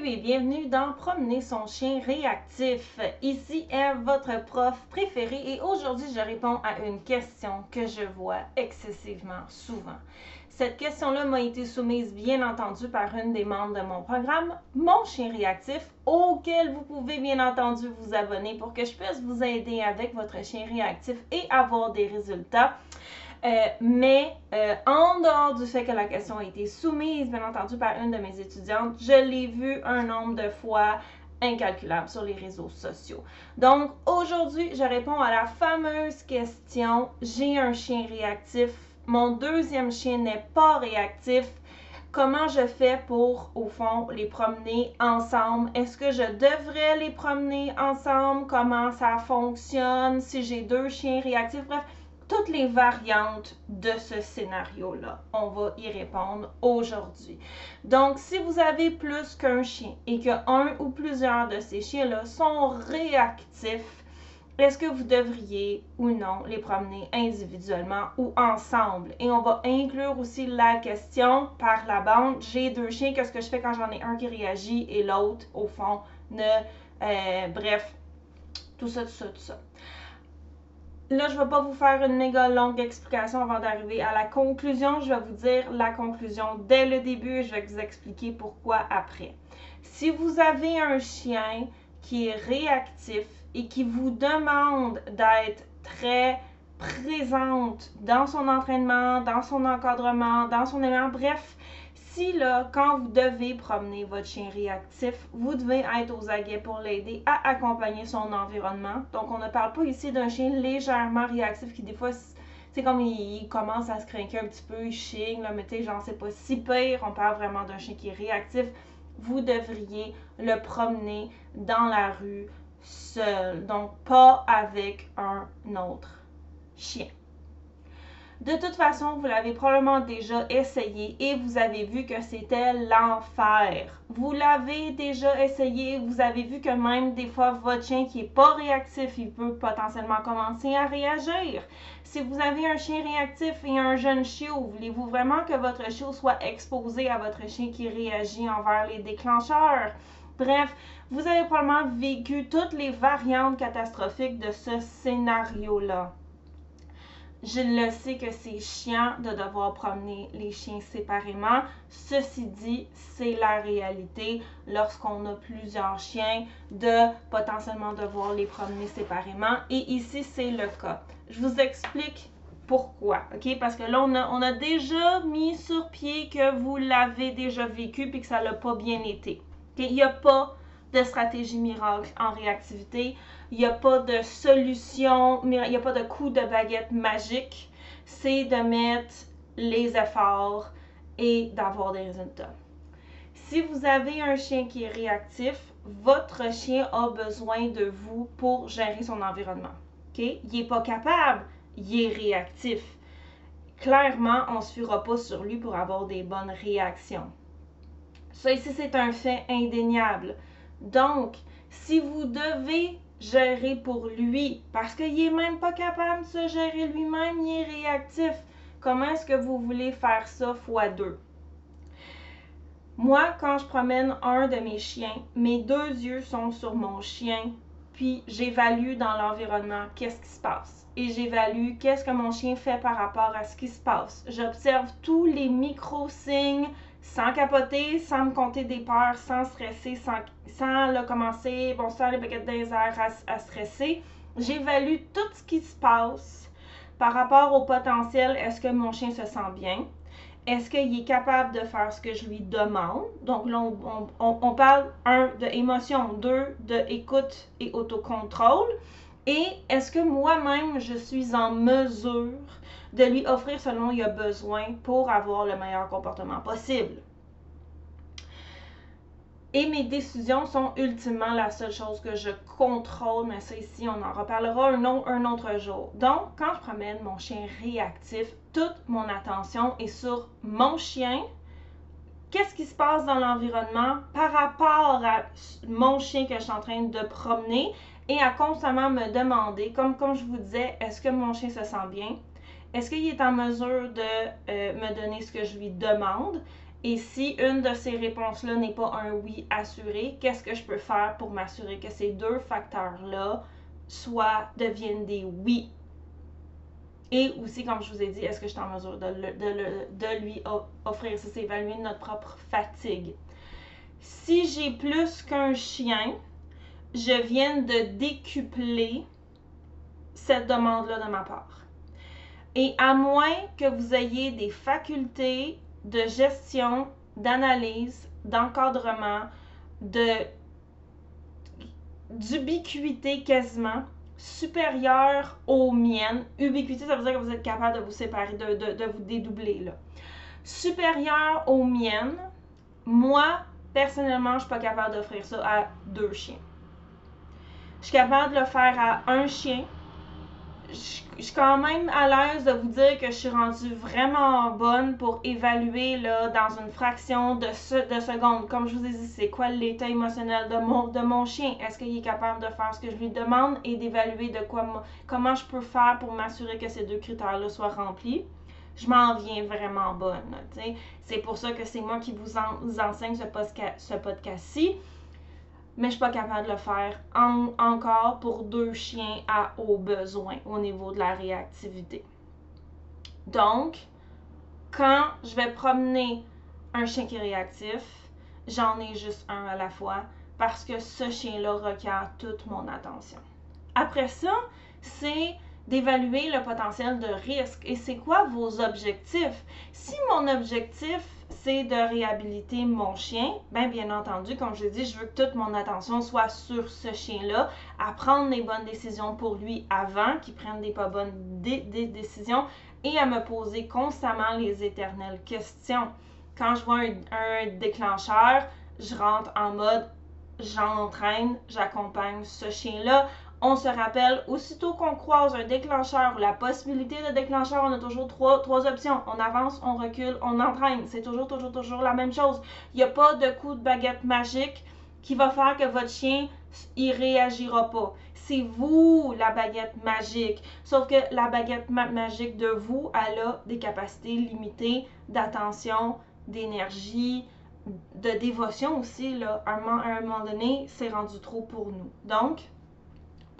Salut et bienvenue dans Promener son chien réactif. Ici est votre prof préféré et aujourd'hui je réponds à une question que je vois excessivement souvent. Cette question-là m'a été soumise bien entendu par une des membres de mon programme, Mon chien réactif, auquel vous pouvez bien entendu vous abonner pour que je puisse vous aider avec votre chien réactif et avoir des résultats. Euh, mais euh, en dehors du fait que la question a été soumise, bien entendu, par une de mes étudiantes, je l'ai vu un nombre de fois incalculable sur les réseaux sociaux. Donc aujourd'hui, je réponds à la fameuse question, j'ai un chien réactif, mon deuxième chien n'est pas réactif, comment je fais pour, au fond, les promener ensemble? Est-ce que je devrais les promener ensemble? Comment ça fonctionne? Si j'ai deux chiens réactifs? Bref, toutes les variantes de ce scénario-là. On va y répondre aujourd'hui. Donc, si vous avez plus qu'un chien et que un ou plusieurs de ces chiens-là sont réactifs, est-ce que vous devriez ou non les promener individuellement ou ensemble? Et on va inclure aussi la question par la bande. J'ai deux chiens, qu'est-ce que je fais quand j'en ai un qui réagit et l'autre, au fond, ne... Euh, bref, tout ça, tout ça, tout ça. Là, je ne vais pas vous faire une méga longue explication avant d'arriver à la conclusion. Je vais vous dire la conclusion dès le début et je vais vous expliquer pourquoi après. Si vous avez un chien qui est réactif et qui vous demande d'être très présente dans son entraînement, dans son encadrement, dans son élément, bref, si là, quand vous devez promener votre chien réactif, vous devez être aux aguets pour l'aider à accompagner son environnement. Donc, on ne parle pas ici d'un chien légèrement réactif qui, des fois, c'est comme il, commence à se craquer un petit peu, il chigne, mais tu sais, genre, c'est pas si pire. On parle vraiment d'un chien qui est réactif. Vous devriez le promener dans la rue seul, donc pas avec un autre chien. De toute façon, vous l'avez probablement déjà essayé et vous avez vu que c'était l'enfer. Vous l'avez déjà essayé, vous avez vu que même des fois, votre chien qui n'est pas réactif, il peut potentiellement commencer à réagir. Si vous avez un chien réactif et un jeune chiot, voulez-vous vraiment que votre chiot soit exposé à votre chien qui réagit envers les déclencheurs? Bref, vous avez probablement vécu toutes les variantes catastrophiques de ce scénario-là. Je le sais que c'est chiant de devoir promener les chiens séparément. Ceci dit, c'est la réalité lorsqu'on a plusieurs chiens de potentiellement devoir les promener séparément. Et ici, c'est le cas. Je vous explique pourquoi, OK? Parce que là, on a, déjà mis sur pied que vous l'avez déjà vécu puis que ça l'a pas bien été. Il n'y a pas de stratégie miracle en réactivité. Il n'y a pas de solution, il n'y a pas de coup de baguette magique. C'est de mettre les efforts et d'avoir des résultats. Si vous avez un chien qui est réactif, votre chien a besoin de vous pour gérer son environnement. Il n'est pas capable, il est réactif. Clairement, on ne se fera pas sur lui pour avoir des bonnes réactions. Ça ici, c'est un fait indéniable. Donc, si vous devez gérer pour lui, parce qu'il n'est même pas capable de se gérer lui-même, il est réactif, comment est-ce que vous voulez faire ça fois deux? Moi, quand je promène un de mes chiens, mes deux yeux sont sur mon chien, puis j'évalue dans l'environnement qu'est-ce qui se passe. Et j'évalue qu'est-ce que mon chien fait par rapport à ce qui se passe. J'observe tous les micro-signes, sans capoter, sans me compter des peurs, sans stresser, sans, sans commencer, bon, sans les baguettes des airs à, stresser. J'évalue tout ce qui se passe par rapport au potentiel. Est-ce que mon chien se sent bien? Est-ce qu'il est capable de faire ce que je lui demande? Donc là, on, on parle, un, de émotion, deux, de écoute et autocontrôle. Et est-ce que moi-même, je suis en mesure de lui offrir ce dont il a besoin pour avoir le meilleur comportement possible? Et mes décisions sont ultimement la seule chose que je contrôle, mais ça ici, on en reparlera un, autre jour. Donc, quand je promène mon chien réactif, toute mon attention est sur mon chien, qu'est-ce qui se passe dans l'environnement par rapport à mon chien que je suis en train de promener et à constamment me demander, comme, comme je vous disais, est-ce que mon chien se sent bien? Est-ce qu'il est en mesure de euh, me donner ce que je lui demande? Et si une de ces réponses-là n'est pas un oui assuré, qu'est-ce que je peux faire pour m'assurer que ces deux facteurs-là soit deviennent des oui? Et aussi, comme je vous ai dit, est-ce que je suis en mesure de, de, lui offrir? Ça? C'est évaluer notre propre fatigue. Si j'ai plus qu'un chien, je viens de décupler cette demande-là de ma part. Et à moins que vous ayez des facultés de gestion, d'analyse, d'encadrement, de d'ubiquité quasiment, supérieure aux miennes. Ubiquité, ça veut dire que vous êtes capable de vous séparer, de, vous dédoubler. Là. Supérieure aux miennes, moi, personnellement, je ne suis pas capable d'offrir ça à deux chiens. Je suis capable de le faire à un chien, je suis quand même à l'aise de vous dire que je suis rendue vraiment bonne pour évaluer là, dans une fraction de, de seconde. Comme je vous ai dit, c'est quoi l'état émotionnel de mon, de mon chien? Est-ce qu'il est capable de faire ce que je lui demande et d'évaluer de quoi comment je peux faire pour m'assurer que ces deux critères-là soient remplis? Je m'en viens vraiment bonne. C'est pour ça que c'est moi qui vous, enseigne ce, ce podcast-ci mais je suis pas capable de le faire encore pour deux chiens à haut besoin au niveau de la réactivité. Donc, quand je vais promener un chien qui est réactif, j'en ai juste un à la fois parce que ce chien-là requiert toute mon attention. Après ça, c'est d'évaluer le potentiel de risque. Et c'est quoi vos objectifs? Si mon objectif, c'est de réhabiliter mon chien, bien, bien entendu, comme je dit, je veux que toute mon attention soit sur ce chien-là, à prendre les bonnes décisions pour lui avant qu'il prenne des pas bonnes décisions et à me poser constamment les éternelles questions. Quand je vois un, un déclencheur, je rentre en mode j'entraîne, j'accompagne ce chien-là on se rappelle, aussitôt qu'on croise un déclencheur ou la possibilité de déclencheur, on a toujours trois, trois options. On avance, on recule, on entraîne. C'est toujours, toujours, toujours la même chose. Il n'y a pas de coup de baguette magique qui va faire que votre chien, il réagira pas. C'est vous la baguette magique. Sauf que la baguette magique de vous, elle a des capacités limitées d'attention, d'énergie, de dévotion aussi. Là. À un moment donné, c'est rendu trop pour nous. Donc,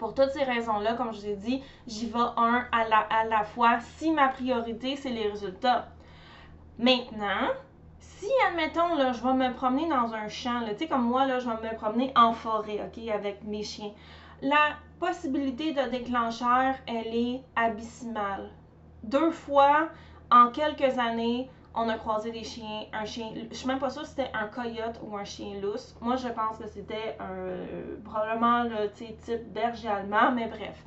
pour toutes ces raisons-là, comme je vous ai dit, j'y vais un à la, à la fois si ma priorité, c'est les résultats. Maintenant, si, admettons, là, je vais me promener dans un champ, tu sais, comme moi, je vais me promener en forêt, OK, avec mes chiens, la possibilité de déclencheur, elle est abyssale. Deux fois en quelques années, on a croisé des chiens, un chien, je suis même pas sûre si c'était un coyote ou un chien lousse. Moi, je pense que c'était un, probablement le type berger allemand, mais bref.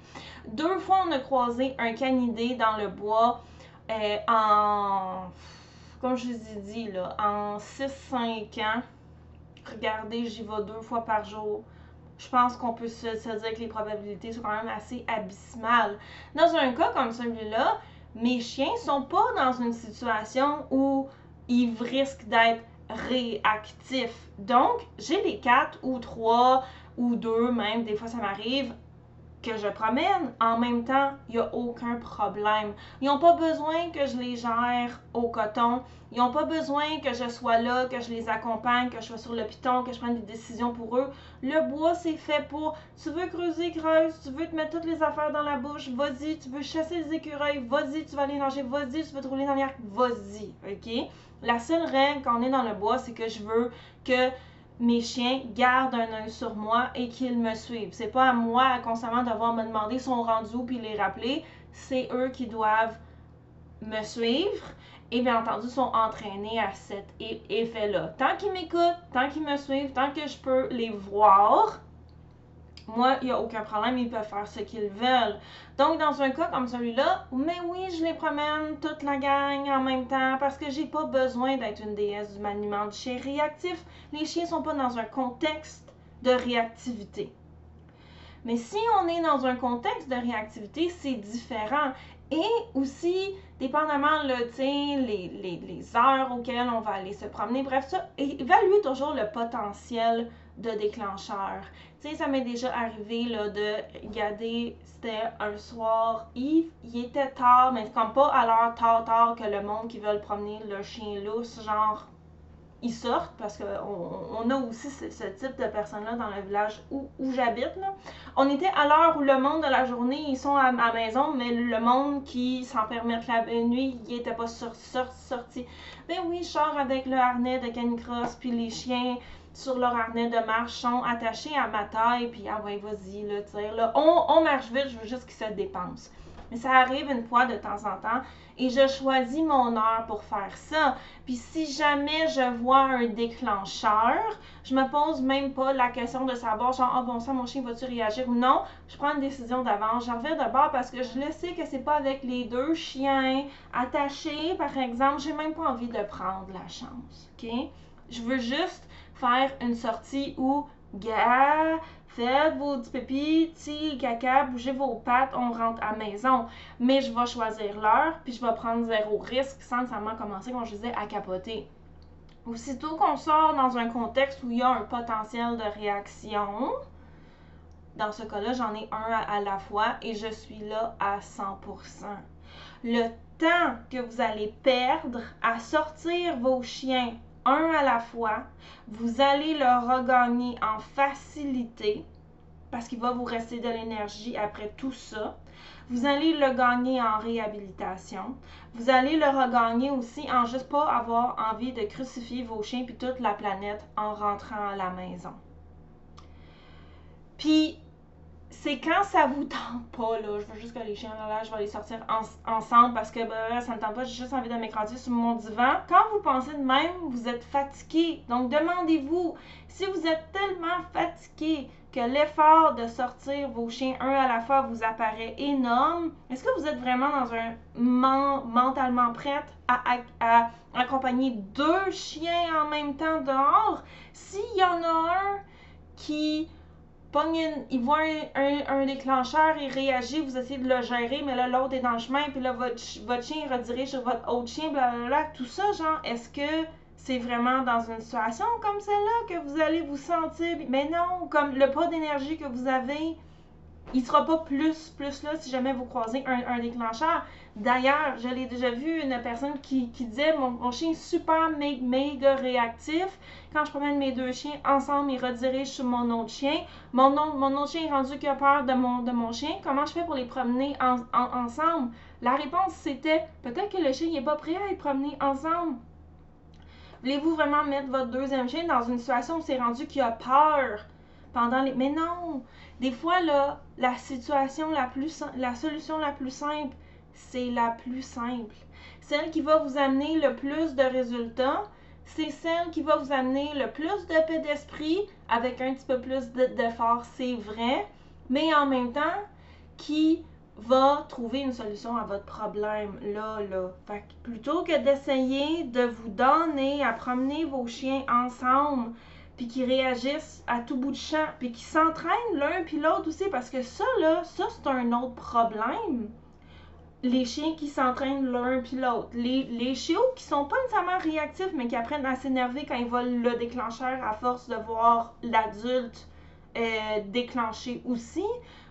Deux fois, on a croisé un canidé dans le bois euh, en, comme je vous ai dit, là, en 6-5 ans. Regardez, j'y vais deux fois par jour. Je pense qu'on peut se, se dire que les probabilités sont quand même assez abysmales. Dans un cas comme celui-là, mes chiens sont pas dans une situation où ils risquent d'être réactifs. Donc, j'ai les quatre ou trois ou deux, même, des fois ça m'arrive, que je promène, en même temps, il n'y a aucun problème. Ils n'ont pas besoin que je les gère au coton. Ils n'ont pas besoin que je sois là, que je les accompagne, que je sois sur le piton, que je prenne des décisions pour eux. Le bois, c'est fait pour. Tu veux creuser, creuse. Tu veux te mettre toutes les affaires dans la bouche, vas-y. Tu veux chasser les écureuils, vas-y. Tu vas aller nager, vas-y. Tu veux te rouler dans l'air, vas-y. OK? La seule règle quand on est dans le bois, c'est que je veux que mes chiens gardent un œil sur moi et qu'ils me suivent. C'est pas à moi constamment devoir me demander son rendu puis les rappeler. C'est eux qui doivent me suivre et bien entendu sont entraînés à cet effet-là. Tant qu'ils m'écoutent, tant qu'ils me suivent, tant que je peux les voir, moi, il n'y a aucun problème, ils peuvent faire ce qu'ils veulent. Donc, dans un cas comme celui-là, mais oui, je les promène toute la gang en même temps parce que j'ai pas besoin d'être une déesse du maniement du chien réactif. Les chiens sont pas dans un contexte de réactivité. Mais si on est dans un contexte de réactivité, c'est différent. Et aussi, dépendamment le, les, les, les heures auxquelles on va aller se promener, bref, ça, évaluer toujours le potentiel de déclencheur. Tu sais, ça m'est déjà arrivé là, de regarder, c'était un soir, il, il était tard, mais comme pas à l'heure tard, tard que le monde qui veut promener le chien lousse, genre ils sortent parce qu'on on a aussi ce, type de personnes-là dans le village où, j'habite. On était à l'heure où le monde de la journée, ils sont à la maison, mais le monde qui s'en permettent la nuit, il n'était pas sur, sorti. Ben oui, je sors avec le harnais de canicross, puis les chiens sur leur harnais de marche sont attachés à ma taille, puis ah ouais, vas-y, là, tire. On, on marche vite, je veux juste qu'ils se dépensent. Ça arrive une fois de temps en temps et je choisis mon heure pour faire ça. Puis si jamais je vois un déclencheur, je me pose même pas la question de savoir genre ah bon ça mon chien va-tu réagir ou non? Je prends une décision d'avance. J'en reviens de bord parce que je le sais que c'est pas avec les deux chiens attachés par exemple. J'ai même pas envie de prendre la chance. Ok? Je veux juste faire une sortie où gars Faites vos petits pépis, petits caca, bougez vos pattes, on rentre à maison. Mais je vais choisir l'heure, puis je vais prendre zéro risque sans nécessairement commencer, comme je disais, à capoter. Aussitôt qu'on sort dans un contexte où il y a un potentiel de réaction, dans ce cas-là, j'en ai un à, la fois et je suis là à 100%. Le temps que vous allez perdre à sortir vos chiens un à la fois, vous allez le regagner en facilité parce qu'il va vous rester de l'énergie après tout ça. Vous allez le gagner en réhabilitation. Vous allez le regagner aussi en juste pas avoir envie de crucifier vos chiens puis toute la planète en rentrant à la maison. Puis c'est quand ça vous tente pas, là. Je veux juste que les chiens, là, je vais les sortir ensemble parce que ben, ça me tente pas. J'ai juste envie de m'écraser sur mon divan. Quand vous pensez de même, vous êtes fatigué. Donc, demandez-vous si vous êtes tellement fatigué que l'effort de sortir vos chiens un à la fois vous apparaît énorme, est-ce que vous êtes vraiment dans un mentalement prête à, à accompagner deux chiens en même temps dehors? S'il y en a un qui il voit un, déclencheur, il réagit, vous essayez de le gérer, mais là, l'autre est dans le chemin, puis là, votre, votre chien redirige sur votre autre chien, blablabla. Tout ça, genre, est-ce que c'est vraiment dans une situation comme celle-là que vous allez vous sentir. Mais non, comme le pas d'énergie que vous avez, il sera pas plus, plus là si jamais vous croisez un, déclencheur. D'ailleurs, je l'ai déjà vu une personne qui, disait mon, chien est super méga réactif. Quand je promène mes deux chiens ensemble, il redirige sur mon autre chien. Mon, autre chien est rendu qu'il a peur de mon, de mon chien. Comment je fais pour les promener ensemble? La réponse c'était peut-être que le chien n'est pas prêt à être promené ensemble. Voulez-vous vraiment mettre votre deuxième chien dans une situation où c'est rendu qu'il a peur pendant les. Mais non! Des fois, là, la situation la plus la solution la plus simple, c'est la plus simple. Celle qui va vous amener le plus de résultats, c'est celle qui va vous amener le plus de paix d'esprit avec un petit peu plus d'effort, c'est vrai, mais en même temps, qui va trouver une solution à votre problème là, là. Fait plutôt que d'essayer de vous donner à promener vos chiens ensemble, puis qui réagissent à tout bout de champ, puis qui s'entraînent l'un puis l'autre aussi, parce que ça, là, ça, c'est un autre problème. Les chiens qui s'entraînent l'un puis l'autre. Les, les chiots qui sont pas nécessairement réactifs, mais qui apprennent à s'énerver quand ils volent le déclencheur à force de voir l'adulte euh, déclencher aussi.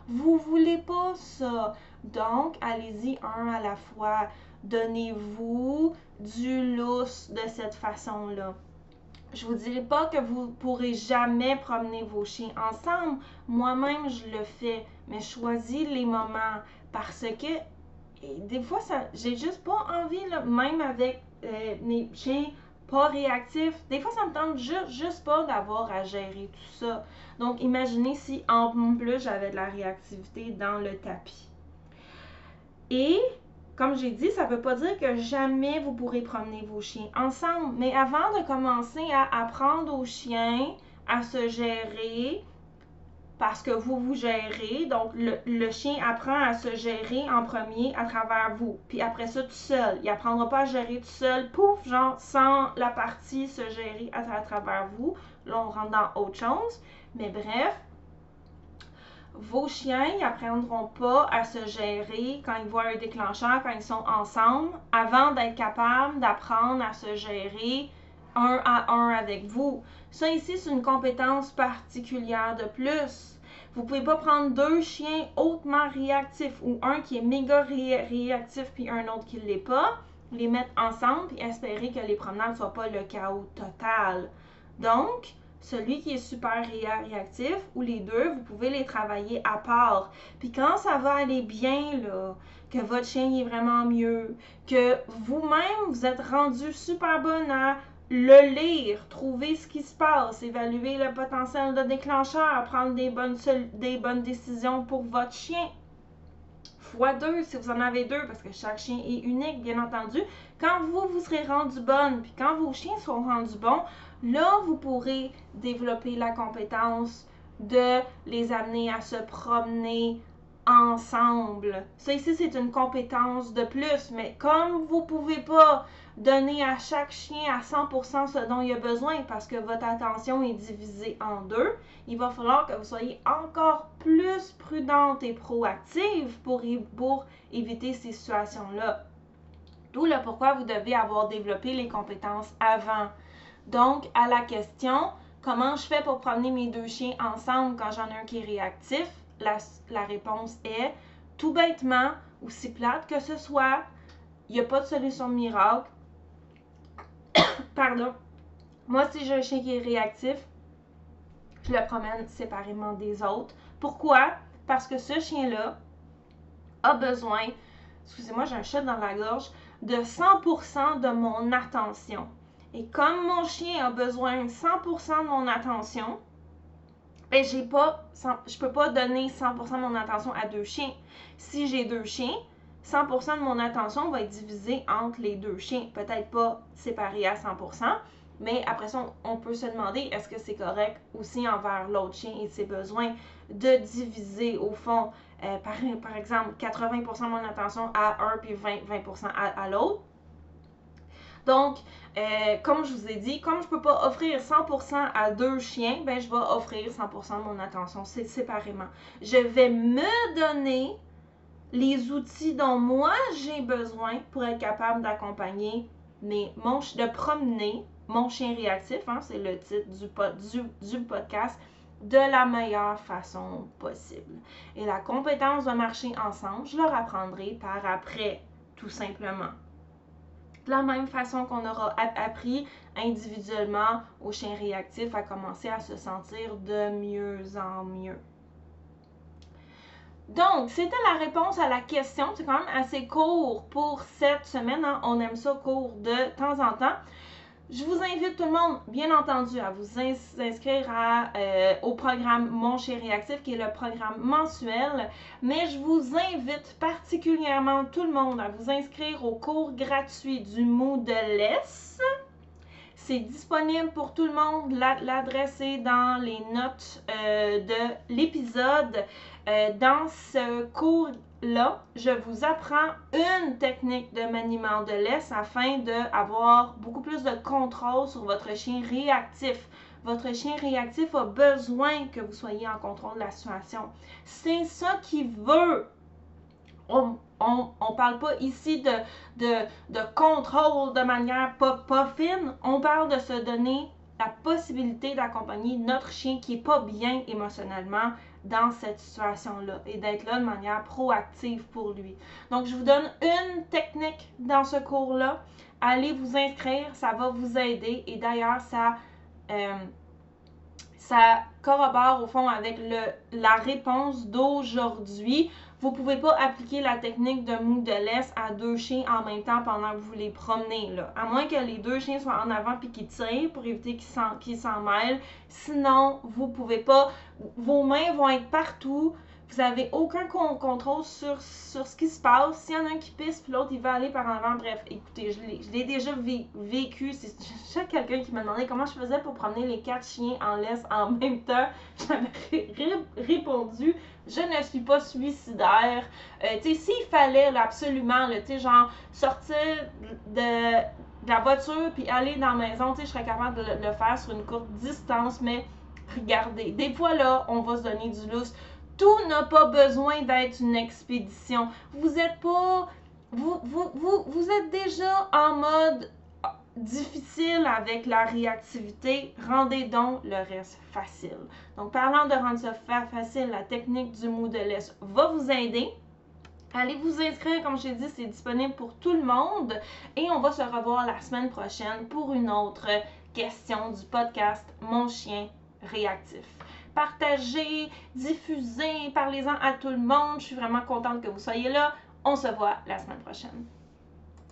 Vous voulez pas ça. Donc, allez-y un à la fois. Donnez-vous du lousse de cette façon-là. Je vous dirai pas que vous pourrez jamais promener vos chiens ensemble. Moi-même, je le fais, mais choisis les moments parce que des fois, ça, j'ai juste pas envie, là, même avec euh, mes chiens pas réactifs. Des fois, ça me tente juste, juste pas d'avoir à gérer tout ça. Donc, imaginez si en plus j'avais de la réactivité dans le tapis. Et comme j'ai dit, ça ne veut pas dire que jamais vous pourrez promener vos chiens ensemble. Mais avant de commencer à apprendre aux chiens à se gérer, parce que vous vous gérez, donc le, chien apprend à se gérer en premier à travers vous. Puis après ça, tout seul. Il apprendra pas à gérer tout seul, pouf, genre sans la partie se gérer à, travers vous. Là, on rentre dans autre chose. Mais bref, vos chiens n'apprendront pas à se gérer quand ils voient un déclencheur, quand ils sont ensemble, avant d'être capables d'apprendre à se gérer un à un avec vous. Ça ici, c'est une compétence particulière de plus. Vous pouvez pas prendre deux chiens hautement réactifs ou un qui est méga réactif puis un autre qui ne l'est pas. les mettre ensemble et espérer que les promenades ne soient pas le chaos total. Donc, celui qui est super réactif ou les deux, vous pouvez les travailler à part. Puis quand ça va aller bien, là, que votre chien est vraiment mieux, que vous-même, vous êtes rendu super bon à le lire, trouver ce qui se passe, évaluer le potentiel de déclencheur, prendre des bonnes, décisions pour votre chien. Fois deux, si vous en avez deux, parce que chaque chien est unique, bien entendu. Quand vous, vous serez rendu bonne, puis quand vos chiens seront rendus bons, Là, vous pourrez développer la compétence de les amener à se promener ensemble. Ça ici, c'est une compétence de plus, mais comme vous pouvez pas donner à chaque chien à 100% ce dont il a besoin parce que votre attention est divisée en deux, il va falloir que vous soyez encore plus prudente et proactive pour, éviter ces situations-là. D'où le pourquoi vous devez avoir développé les compétences avant. Donc, à la question, comment je fais pour promener mes deux chiens ensemble quand j'en ai un qui est réactif? La, réponse est tout bêtement, aussi plate que ce soit, il n'y a pas de solution miracle. Pardon. Moi, si j'ai un chien qui est réactif, je le promène séparément des autres. Pourquoi? Parce que ce chien-là a besoin, excusez-moi, j'ai un chat dans la gorge, de 100% de mon attention. Et comme mon chien a besoin 100% de mon attention, ben j'ai je peux pas donner 100% de mon attention à deux chiens. Si j'ai deux chiens, 100% de mon attention va être divisée entre les deux chiens. Peut-être pas séparée à 100%, mais après ça, on peut se demander est-ce que c'est correct aussi envers l'autre chien et ses besoins de diviser au fond, euh, par, par, exemple, 80% de mon attention à un puis 20%, 20 à l'autre. Donc, euh, comme je vous ai dit, comme je ne peux pas offrir 100% à deux chiens, ben je vais offrir 100% de mon attention séparément. Je vais me donner les outils dont moi j'ai besoin pour être capable d'accompagner mon, de promener mon chien réactif, hein, c'est le titre du, podcast, de la meilleure façon possible. Et la compétence de marcher ensemble, je leur apprendrai par après, tout simplement de la même façon qu'on aura appris individuellement aux chiens réactifs à commencer à se sentir de mieux en mieux. Donc, c'était la réponse à la question. C'est quand même assez court pour cette semaine. Hein. On aime ça court de temps en temps. Je vous invite tout le monde, bien entendu, à vous inscrire euh, au programme Mon Chien Réactif, qui est le programme mensuel. Mais je vous invite particulièrement tout le monde à vous inscrire au cours gratuit du Moodles. C'est disponible pour tout le monde. L'adresse est dans les notes euh, de l'épisode. Euh, dans ce cours là, je vous apprends une technique de maniement de laisse afin d'avoir beaucoup plus de contrôle sur votre chien réactif. Votre chien réactif a besoin que vous soyez en contrôle de la situation. C'est ça qu'il veut. On ne parle pas ici de, de, contrôle de manière pas, pas fine. On parle de se donner la possibilité d'accompagner notre chien qui n'est pas bien émotionnellement dans cette situation-là et d'être là de manière proactive pour lui. Donc, je vous donne une technique dans ce cours-là. Allez vous inscrire, ça va vous aider. Et d'ailleurs, ça, euh, ça corrobore au fond avec le, la réponse d'aujourd'hui. Vous pouvez pas appliquer la technique de mou de laisse à deux chiens en même temps pendant que vous les promenez. À moins que les deux chiens soient en avant et qu'ils tirent pour éviter qu'ils s'en mêlent. Sinon, vous pouvez pas. Vos mains vont être partout vous n'avez aucun contrôle sur, sur ce qui se passe. S'il y en a un qui pisse, puis l'autre, il va aller par en avant. Bref, écoutez, je l'ai déjà vécu. C'est quelqu'un qui m'a demandé comment je faisais pour promener les quatre chiens en laisse en même temps. J'avais répondu, je ne suis pas suicidaire. Euh, tu sais, s'il fallait absolument, tu sais, genre, sortir de, la voiture puis aller dans la maison, tu je serais capable de le, le faire sur une courte distance, mais regardez, des fois là, on va se donner du lousse tout n'a pas besoin d'être une expédition. Vous êtes pas. Vous, vous, vous, êtes déjà en mode difficile avec la réactivité, rendez donc le reste facile. Donc, parlant de rendre ça facile, la technique du mot de laisse va vous aider. Allez vous inscrire, comme j'ai dit, c'est disponible pour tout le monde. Et on va se revoir la semaine prochaine pour une autre question du podcast Mon chien réactif. Partagez, diffusez, parlez-en à tout le monde. Je suis vraiment contente que vous soyez là. On se voit la semaine prochaine.